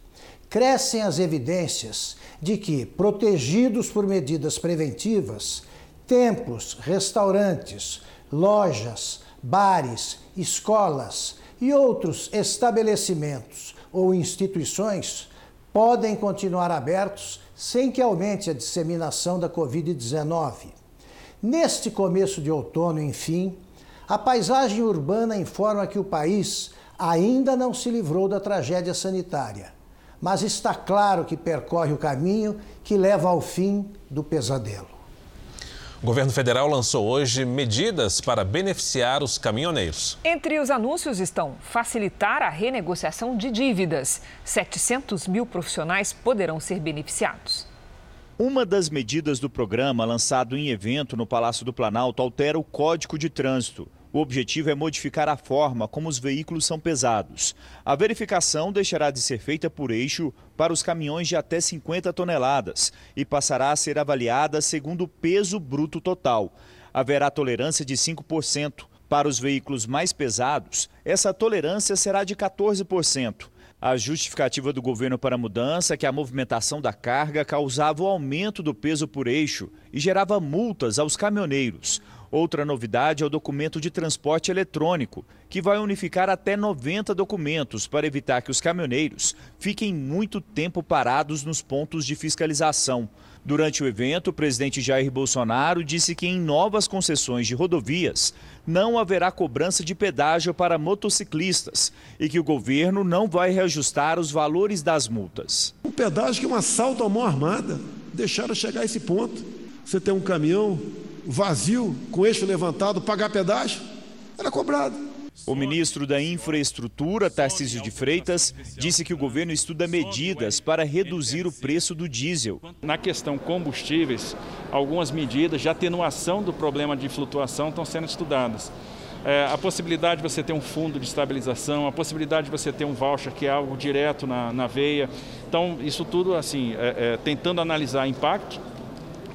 Crescem as evidências de que, protegidos por medidas preventivas, templos, restaurantes, lojas, bares, escolas e outros estabelecimentos ou instituições podem continuar abertos sem que aumente a disseminação da Covid-19. Neste começo de outono, enfim, a paisagem urbana informa que o país ainda não se livrou da tragédia sanitária, mas está claro que percorre o caminho que leva ao fim do pesadelo. O governo federal lançou hoje medidas para beneficiar os caminhoneiros. Entre os anúncios estão facilitar a renegociação de dívidas. 700 mil profissionais poderão ser beneficiados. Uma das medidas do programa, lançado em evento no Palácio do Planalto, altera o Código de Trânsito. O objetivo é modificar a forma como os veículos são pesados. A verificação deixará de ser feita por eixo para os caminhões de até 50 toneladas e passará a ser avaliada segundo o peso bruto total. Haverá tolerância de 5%. Para os veículos mais pesados, essa tolerância será de 14%. A justificativa do governo para a mudança é que a movimentação da carga causava o aumento do peso por eixo e gerava multas aos caminhoneiros. Outra novidade é o documento de transporte eletrônico, que vai unificar até 90 documentos para evitar que os caminhoneiros fiquem muito tempo parados nos pontos de fiscalização. Durante o evento, o presidente Jair Bolsonaro disse que em novas concessões de rodovias não haverá cobrança de pedágio para motociclistas e que o governo não vai reajustar os valores das multas. O pedágio que é um assalto à mão armada, deixaram chegar a esse ponto. Você tem um caminhão vazio, com eixo levantado, pagar pedágio, era cobrado. O ministro da Infraestrutura, Tarcísio de Freitas, disse que o governo estuda medidas para reduzir o preço do diesel. Na questão combustíveis, algumas medidas de atenuação do problema de flutuação estão sendo estudadas. É, a possibilidade de você ter um fundo de estabilização, a possibilidade de você ter um voucher que é algo direto na, na veia. Então, isso tudo, assim, é, é, tentando analisar impacto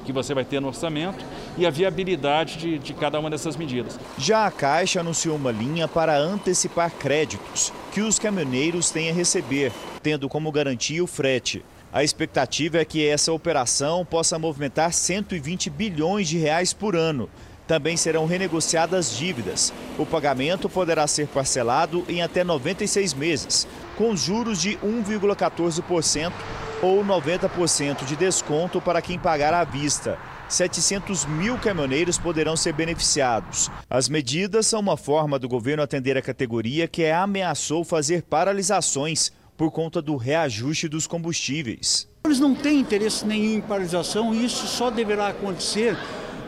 que você vai ter no orçamento e a viabilidade de, de cada uma dessas medidas. Já a Caixa anunciou uma linha para antecipar créditos que os caminhoneiros têm a receber, tendo como garantia o frete. A expectativa é que essa operação possa movimentar 120 bilhões de reais por ano. Também serão renegociadas dívidas. O pagamento poderá ser parcelado em até 96 meses, com juros de 1,14% ou 90% de desconto para quem pagar à vista. 700 mil caminhoneiros poderão ser beneficiados. As medidas são uma forma do governo atender a categoria que ameaçou fazer paralisações por conta do reajuste dos combustíveis. Eles não têm interesse nenhum em paralisação e isso só deverá acontecer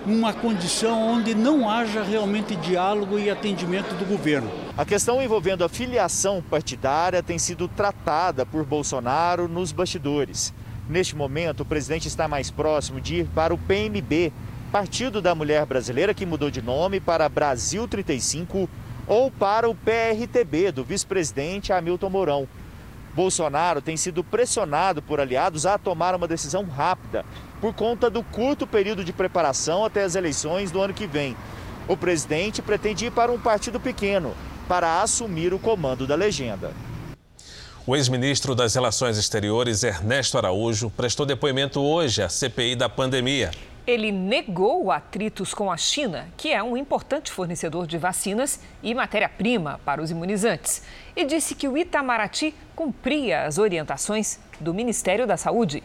numa condição onde não haja realmente diálogo e atendimento do governo. A questão envolvendo a filiação partidária tem sido tratada por Bolsonaro nos bastidores. Neste momento, o presidente está mais próximo de ir para o PMB, Partido da Mulher Brasileira, que mudou de nome para Brasil 35, ou para o PRTB, do vice-presidente Hamilton Mourão. Bolsonaro tem sido pressionado por aliados a tomar uma decisão rápida, por conta do curto período de preparação até as eleições do ano que vem. O presidente pretende ir para um partido pequeno para assumir o comando da legenda. O ex-ministro das Relações Exteriores, Ernesto Araújo, prestou depoimento hoje à CPI da pandemia. Ele negou atritos com a China, que é um importante fornecedor de vacinas e matéria-prima para os imunizantes, e disse que o Itamaraty cumpria as orientações do Ministério da Saúde.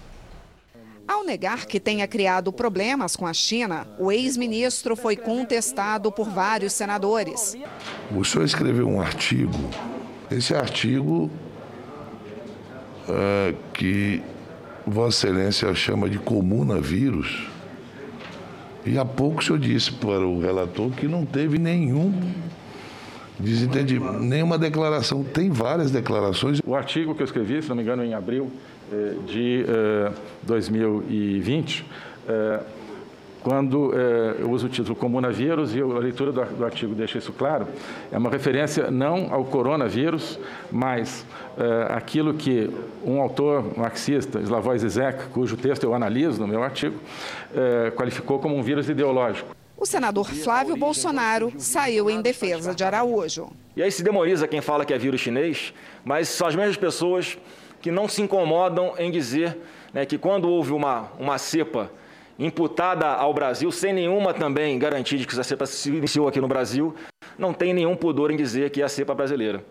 Ao negar que tenha criado problemas com a China, o ex-ministro foi contestado por vários senadores. O senhor escreveu um artigo, esse artigo é, que Vossa Excelência chama de comunavírus. E há pouco o senhor disse para o relator que não teve nenhum desentendimento, nenhuma declaração. Tem várias declarações. O artigo que eu escrevi, se não me engano, em abril eh, de 2020, eh, quando eh, eu uso o título comunavírus e a leitura do artigo deixa isso claro, é uma referência não ao coronavírus, mas aquilo que um autor marxista, Slavoj Zizek, cujo texto eu analiso no meu artigo, qualificou como um vírus ideológico. O senador Flávio Bolsonaro saiu em defesa de Araújo. E aí se demoniza quem fala que é vírus chinês, mas são as mesmas pessoas que não se incomodam em dizer né, que quando houve uma, uma cepa imputada ao Brasil, sem nenhuma também garantia de que essa cepa se iniciou aqui no Brasil, não tem nenhum pudor em dizer que é a cepa brasileira.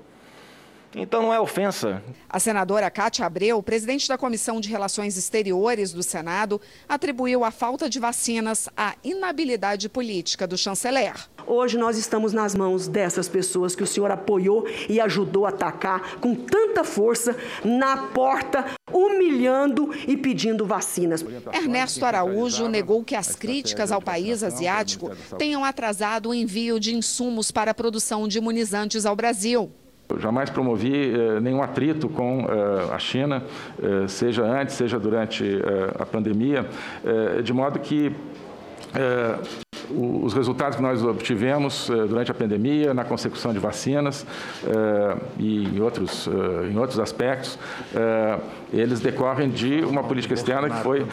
Então não é ofensa. A senadora Cátia Abreu, presidente da Comissão de Relações Exteriores do Senado, atribuiu a falta de vacinas à inabilidade política do chanceler. Hoje nós estamos nas mãos dessas pessoas que o senhor apoiou e ajudou a atacar com tanta força na porta, humilhando e pedindo vacinas. Ernesto Araújo negou que as críticas ao país asiático tenham atrasado o envio de insumos para a produção de imunizantes ao Brasil. Eu jamais promovi eh, nenhum atrito com eh, a China, eh, seja antes, seja durante a pandemia, de modo que os resultados que nós obtivemos eh, durante a pandemia, na consecução de vacinas eh, e em outros, eh, em outros aspectos, eles decorrem de uma política externa que foi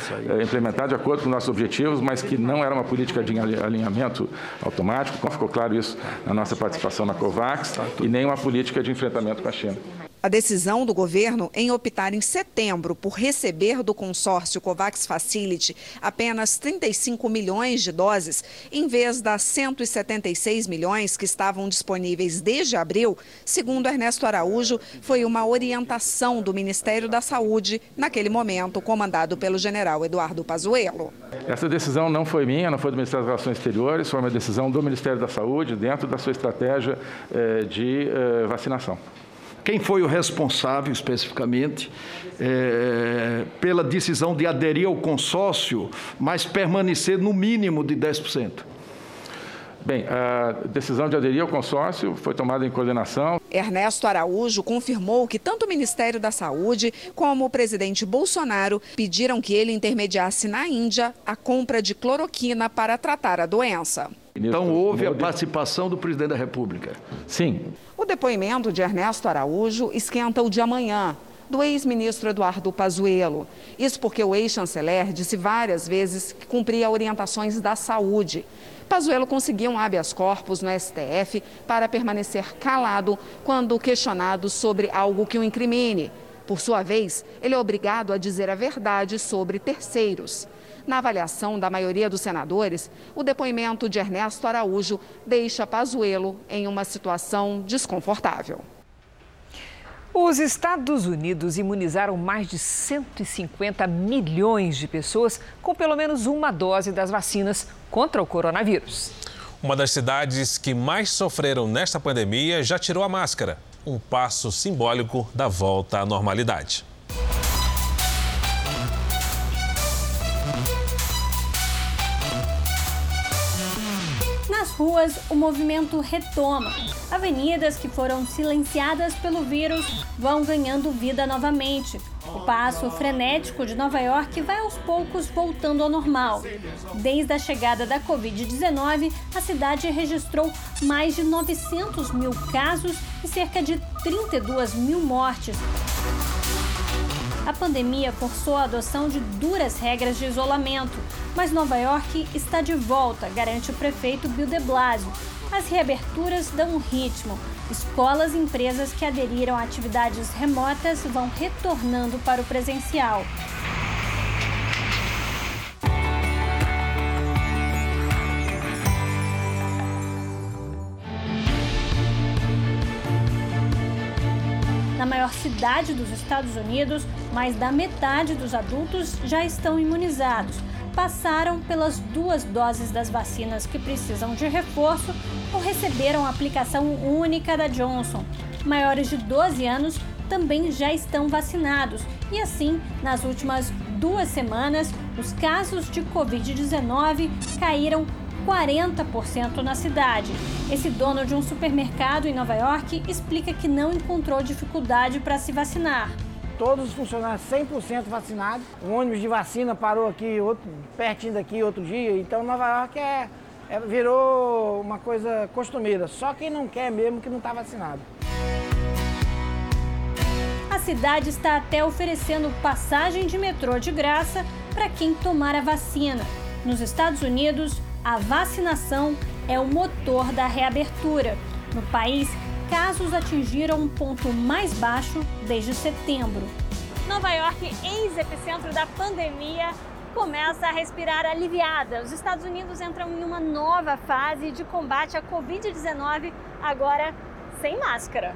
implementada de acordo com nossos objetivos, mas que não era uma política de alinhamento automático, como ficou claro isso na nossa participação na COVAX, e nem uma política de enfrentamento com a China. A decisão do governo em optar em setembro por receber do consórcio COVAX Facility apenas 35 milhões de doses, em vez das 176 milhões que estavam disponíveis desde abril, segundo Ernesto Araújo, foi uma orientação do Ministério da Saúde, naquele momento comandado pelo general Eduardo Pazuello. Essa decisão não foi minha, não foi do Ministério das Relações Exteriores, foi uma decisão do Ministério da Saúde dentro da sua estratégia eh, de eh, vacinação. Quem foi o responsável especificamente é, pela decisão de aderir ao consórcio, mas permanecer no mínimo de 10%? Bem, a decisão de aderir ao consórcio foi tomada em coordenação. Ernesto Araújo confirmou que tanto o Ministério da Saúde como o presidente Bolsonaro pediram que ele intermediasse na Índia a compra de cloroquina para tratar a doença. Então houve a participação do presidente da República? Sim. O depoimento de Ernesto Araújo esquenta o de amanhã, do ex-ministro Eduardo Pazuello. Isso porque o ex-chanceler disse várias vezes que cumpria orientações da saúde. Pazuello conseguiu um habeas corpus no STF para permanecer calado quando questionado sobre algo que o incrimine. Por sua vez, ele é obrigado a dizer a verdade sobre terceiros. Na avaliação da maioria dos senadores, o depoimento de Ernesto Araújo deixa Pazuello em uma situação desconfortável. Os Estados Unidos imunizaram mais de 150 milhões de pessoas com pelo menos uma dose das vacinas contra o coronavírus. Uma das cidades que mais sofreram nesta pandemia já tirou a máscara. Um passo simbólico da volta à normalidade. Ruas, o movimento retoma. Avenidas que foram silenciadas pelo vírus vão ganhando vida novamente. O passo frenético de Nova York vai aos poucos voltando ao normal. Desde a chegada da Covid-19, a cidade registrou mais de 900 mil casos e cerca de 32 mil mortes. A pandemia forçou a adoção de duras regras de isolamento, mas Nova York está de volta, garante o prefeito Bill de Blasio. As reaberturas dão um ritmo. Escolas e empresas que aderiram a atividades remotas vão retornando para o presencial. Na maior cidade dos Estados Unidos, mais da metade dos adultos já estão imunizados, passaram pelas duas doses das vacinas que precisam de reforço ou receberam a aplicação única da Johnson. Maiores de 12 anos também já estão vacinados e assim, nas últimas duas semanas, os casos de Covid-19 caíram 40% na cidade. Esse dono de um supermercado em Nova York explica que não encontrou dificuldade para se vacinar. Todos os funcionários 100% vacinados. O ônibus de vacina parou aqui, outro, pertinho daqui outro dia. Então Nova York é, é, virou uma coisa costumeira. Só quem não quer mesmo que não está vacinado. A cidade está até oferecendo passagem de metrô de graça para quem tomar a vacina. Nos Estados Unidos, a vacinação é o motor da reabertura. No país, casos atingiram um ponto mais baixo desde setembro. Nova York, ex-epicentro da pandemia, começa a respirar aliviada. Os Estados Unidos entram em uma nova fase de combate à Covid-19, agora sem máscara.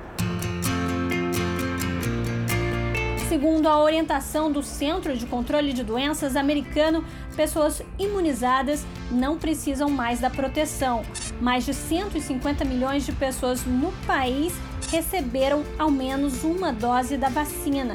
Segundo a orientação do Centro de Controle de Doenças americano, pessoas imunizadas não precisam mais da proteção. Mais de 150 milhões de pessoas no país receberam ao menos uma dose da vacina.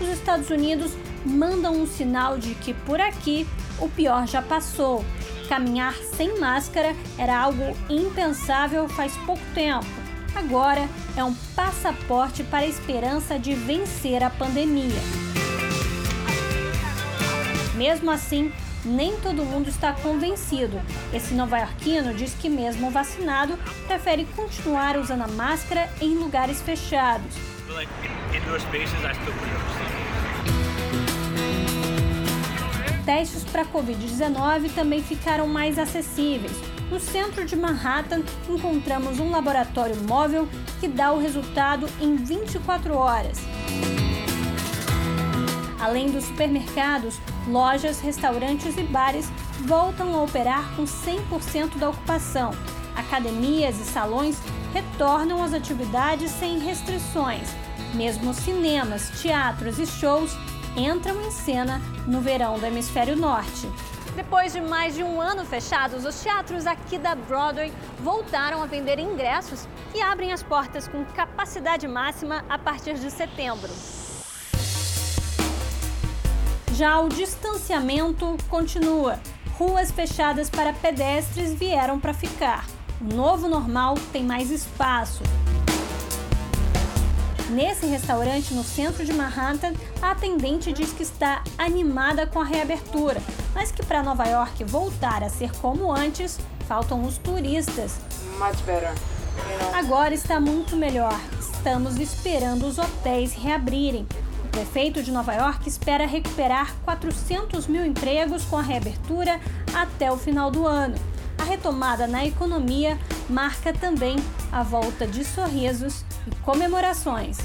Os Estados Unidos mandam um sinal de que por aqui o pior já passou. Caminhar sem máscara era algo impensável faz pouco tempo agora é um passaporte para a esperança de vencer a pandemia. Mesmo assim, nem todo mundo está convencido. Esse nova-iorquino diz que, mesmo vacinado, prefere continuar usando a máscara em lugares fechados. Testes para Covid-19 também ficaram mais acessíveis. No centro de Manhattan, encontramos um laboratório móvel que dá o resultado em 24 horas. Além dos supermercados, lojas, restaurantes e bares voltam a operar com 100% da ocupação. Academias e salões retornam às atividades sem restrições. Mesmo cinemas, teatros e shows entram em cena no verão do Hemisfério Norte. Depois de mais de um ano fechados, os teatros aqui da Broadway voltaram a vender ingressos e abrem as portas com capacidade máxima a partir de setembro. Já o distanciamento continua. Ruas fechadas para pedestres vieram para ficar. O novo normal tem mais espaço. Nesse restaurante no centro de Manhattan, a atendente diz que está animada com a reabertura, mas que para Nova York voltar a ser como antes, faltam os turistas. Agora está muito melhor. Estamos esperando os hotéis reabrirem. O prefeito de Nova York espera recuperar 400 mil empregos com a reabertura até o final do ano. A retomada na economia marca também a volta de sorrisos e comemorações.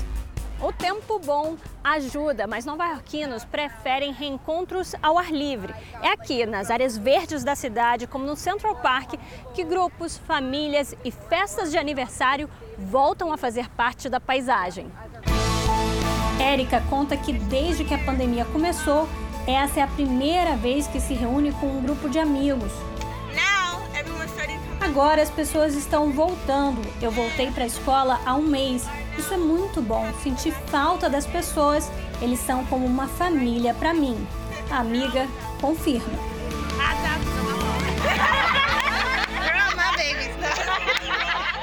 O tempo bom ajuda, mas nova-iorquinos preferem reencontros ao ar livre. É aqui, nas áreas verdes da cidade, como no Central Park, que grupos, famílias e festas de aniversário voltam a fazer parte da paisagem. Érica conta que desde que a pandemia começou, essa é a primeira vez que se reúne com um grupo de amigos. Agora as pessoas estão voltando. Eu voltei para a escola há um mês. Isso é muito bom. Senti falta das pessoas. Eles são como uma família para mim. A amiga confirma.